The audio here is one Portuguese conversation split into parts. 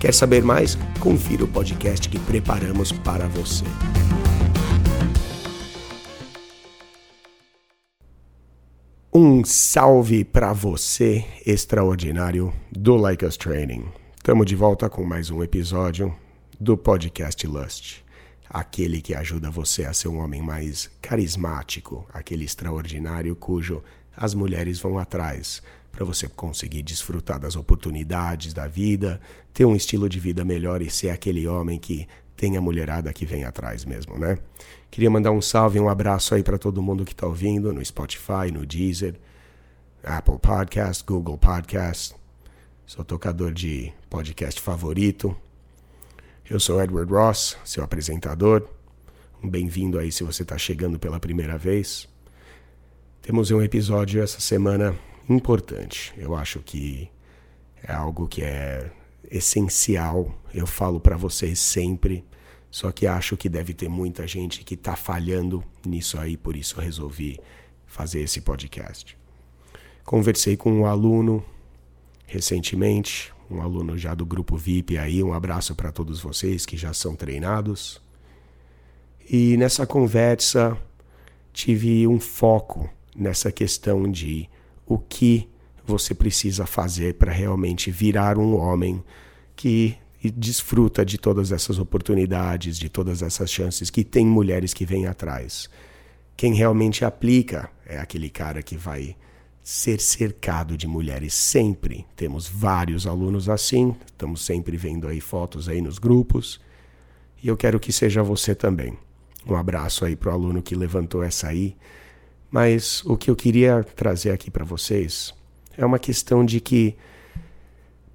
Quer saber mais? Confira o podcast que preparamos para você. Um salve para você, extraordinário do Like Us Training. Estamos de volta com mais um episódio do podcast Lust. Aquele que ajuda você a ser um homem mais carismático, aquele extraordinário cujo as mulheres vão atrás para você conseguir desfrutar das oportunidades da vida, ter um estilo de vida melhor e ser aquele homem que tem a mulherada que vem atrás mesmo, né? Queria mandar um salve, um abraço aí para todo mundo que está ouvindo no Spotify, no Deezer, Apple Podcast, Google Podcast, seu tocador de podcast favorito. Eu sou Edward Ross, seu apresentador. Um bem-vindo aí se você está chegando pela primeira vez. Temos um episódio essa semana importante. Eu acho que é algo que é essencial. Eu falo para vocês sempre. Só que acho que deve ter muita gente que está falhando nisso aí, por isso resolvi fazer esse podcast. Conversei com um aluno recentemente, um aluno já do grupo VIP aí, um abraço para todos vocês que já são treinados. E nessa conversa tive um foco nessa questão de o que você precisa fazer para realmente virar um homem que desfruta de todas essas oportunidades, de todas essas chances que tem mulheres que vêm atrás. Quem realmente aplica é aquele cara que vai ser cercado de mulheres sempre. Temos vários alunos assim, estamos sempre vendo aí fotos aí nos grupos. E eu quero que seja você também. Um abraço aí pro aluno que levantou essa aí mas o que eu queria trazer aqui para vocês é uma questão de que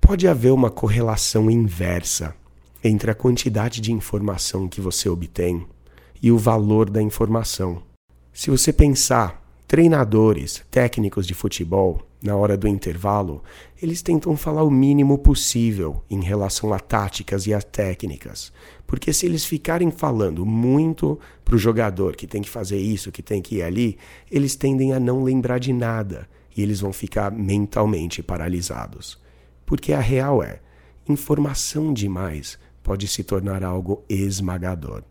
pode haver uma correlação inversa entre a quantidade de informação que você obtém e o valor da informação. Se você pensar, treinadores, técnicos de futebol, na hora do intervalo, eles tentam falar o mínimo possível em relação a táticas e a técnicas. Porque se eles ficarem falando muito para o jogador que tem que fazer isso, que tem que ir ali, eles tendem a não lembrar de nada e eles vão ficar mentalmente paralisados. Porque a real é, informação demais pode se tornar algo esmagador.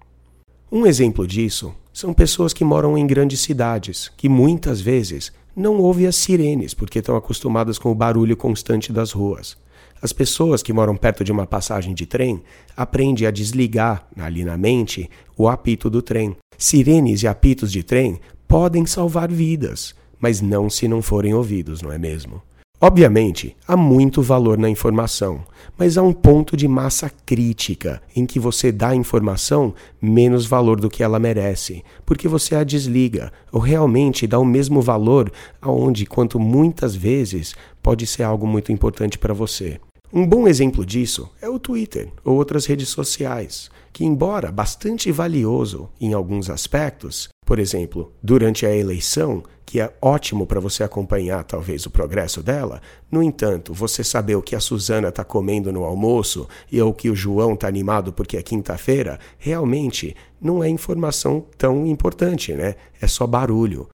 Um exemplo disso são pessoas que moram em grandes cidades, que muitas vezes não ouvem as sirenes porque estão acostumadas com o barulho constante das ruas. As pessoas que moram perto de uma passagem de trem aprendem a desligar ali na mente o apito do trem. Sirenes e apitos de trem podem salvar vidas, mas não se não forem ouvidos, não é mesmo? Obviamente, há muito valor na informação, mas há um ponto de massa crítica em que você dá a informação menos valor do que ela merece, porque você a desliga, ou realmente dá o mesmo valor aonde quanto muitas vezes pode ser algo muito importante para você. Um bom exemplo disso é o Twitter ou outras redes sociais, que embora bastante valioso em alguns aspectos, por exemplo, durante a eleição, que é ótimo para você acompanhar talvez o progresso dela. No entanto, você saber o que a Suzana está comendo no almoço e o que o João está animado porque é quinta-feira, realmente não é informação tão importante, né? É só barulho.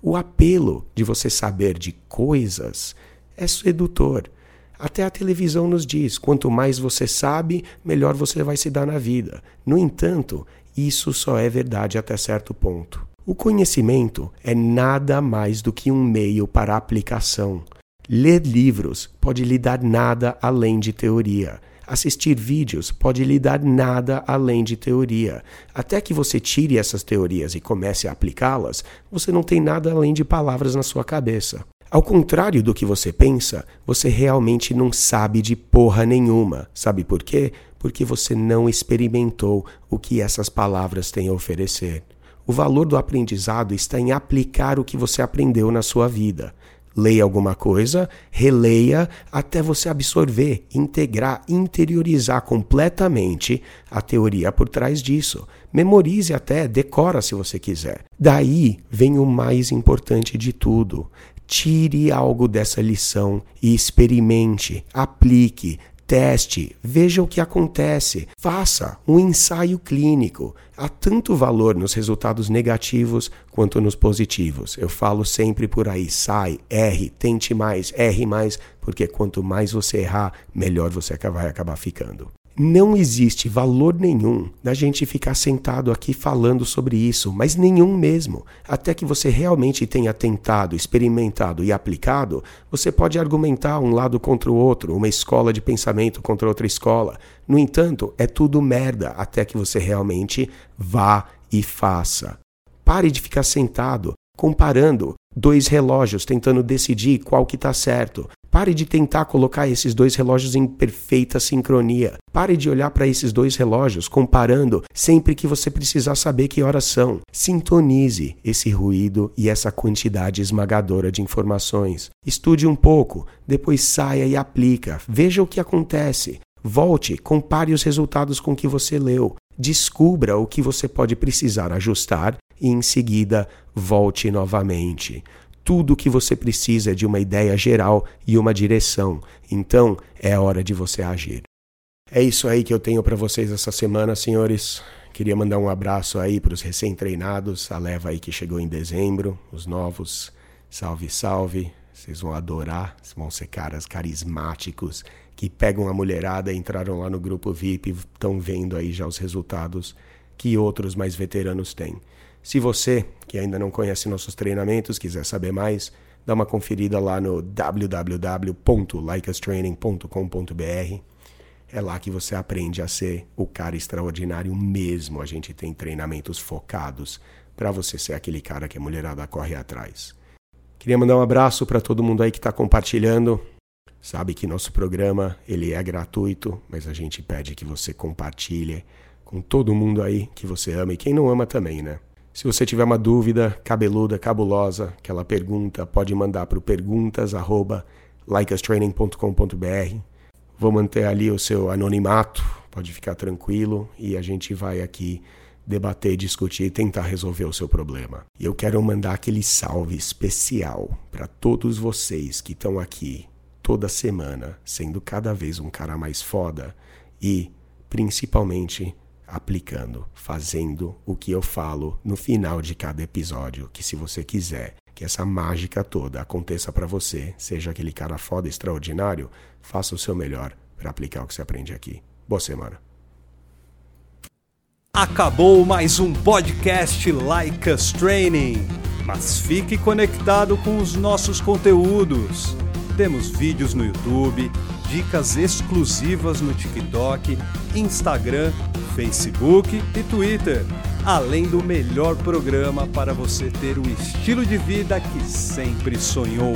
O apelo de você saber de coisas é sedutor. Até a televisão nos diz: quanto mais você sabe, melhor você vai se dar na vida. No entanto, isso só é verdade até certo ponto. O conhecimento é nada mais do que um meio para aplicação. Ler livros pode lhe dar nada além de teoria. Assistir vídeos pode lhe dar nada além de teoria. Até que você tire essas teorias e comece a aplicá-las, você não tem nada além de palavras na sua cabeça. Ao contrário do que você pensa, você realmente não sabe de porra nenhuma. Sabe por quê? Porque você não experimentou o que essas palavras têm a oferecer. O valor do aprendizado está em aplicar o que você aprendeu na sua vida. Leia alguma coisa, releia até você absorver, integrar, interiorizar completamente a teoria por trás disso. Memorize até, decora se você quiser. Daí vem o mais importante de tudo. Tire algo dessa lição e experimente, aplique, Teste, veja o que acontece, faça um ensaio clínico. Há tanto valor nos resultados negativos quanto nos positivos. Eu falo sempre por aí: sai, erre, tente mais, erre mais, porque quanto mais você errar, melhor você vai acabar ficando. Não existe valor nenhum da gente ficar sentado aqui falando sobre isso, mas nenhum mesmo. Até que você realmente tenha tentado, experimentado e aplicado, você pode argumentar um lado contra o outro, uma escola de pensamento contra outra escola. No entanto, é tudo merda até que você realmente vá e faça. Pare de ficar sentado comparando dois relógios, tentando decidir qual que está certo. Pare de tentar colocar esses dois relógios em perfeita sincronia. Pare de olhar para esses dois relógios comparando sempre que você precisar saber que horas são. Sintonize esse ruído e essa quantidade esmagadora de informações. Estude um pouco, depois saia e aplica. Veja o que acontece. Volte, compare os resultados com o que você leu. Descubra o que você pode precisar ajustar e em seguida volte novamente. Tudo o que você precisa é de uma ideia geral e uma direção. Então é hora de você agir. É isso aí que eu tenho para vocês essa semana, senhores. Queria mandar um abraço aí para os recém-treinados, a leva aí que chegou em dezembro, os novos. Salve, salve. Vocês vão adorar, vão ser caras carismáticos que pegam a mulherada, entraram lá no grupo VIP, estão vendo aí já os resultados que outros mais veteranos têm. Se você, que ainda não conhece nossos treinamentos, quiser saber mais, dá uma conferida lá no www.likeastraining.com.br. É lá que você aprende a ser o cara extraordinário mesmo. A gente tem treinamentos focados para você ser aquele cara que a mulherada corre atrás. Queria mandar um abraço para todo mundo aí que está compartilhando. Sabe que nosso programa ele é gratuito, mas a gente pede que você compartilhe com todo mundo aí que você ama e quem não ama também, né? Se você tiver uma dúvida cabeluda, cabulosa, aquela pergunta, pode mandar para o perguntas@likeastraining.com.br. Vou manter ali o seu anonimato, pode ficar tranquilo e a gente vai aqui debater, discutir e tentar resolver o seu problema. E eu quero mandar aquele salve especial para todos vocês que estão aqui toda semana, sendo cada vez um cara mais foda e principalmente aplicando, fazendo o que eu falo no final de cada episódio, que se você quiser que essa mágica toda aconteça para você, seja aquele cara foda extraordinário, faça o seu melhor para aplicar o que você aprende aqui. Boa semana. Acabou mais um podcast Like Us Training, mas fique conectado com os nossos conteúdos. Temos vídeos no YouTube, dicas exclusivas no TikTok, Instagram Facebook e Twitter, além do melhor programa para você ter o estilo de vida que sempre sonhou.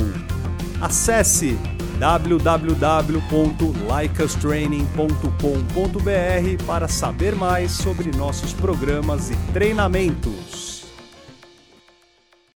Acesse www.likeastraining.com.br para saber mais sobre nossos programas e treinamentos.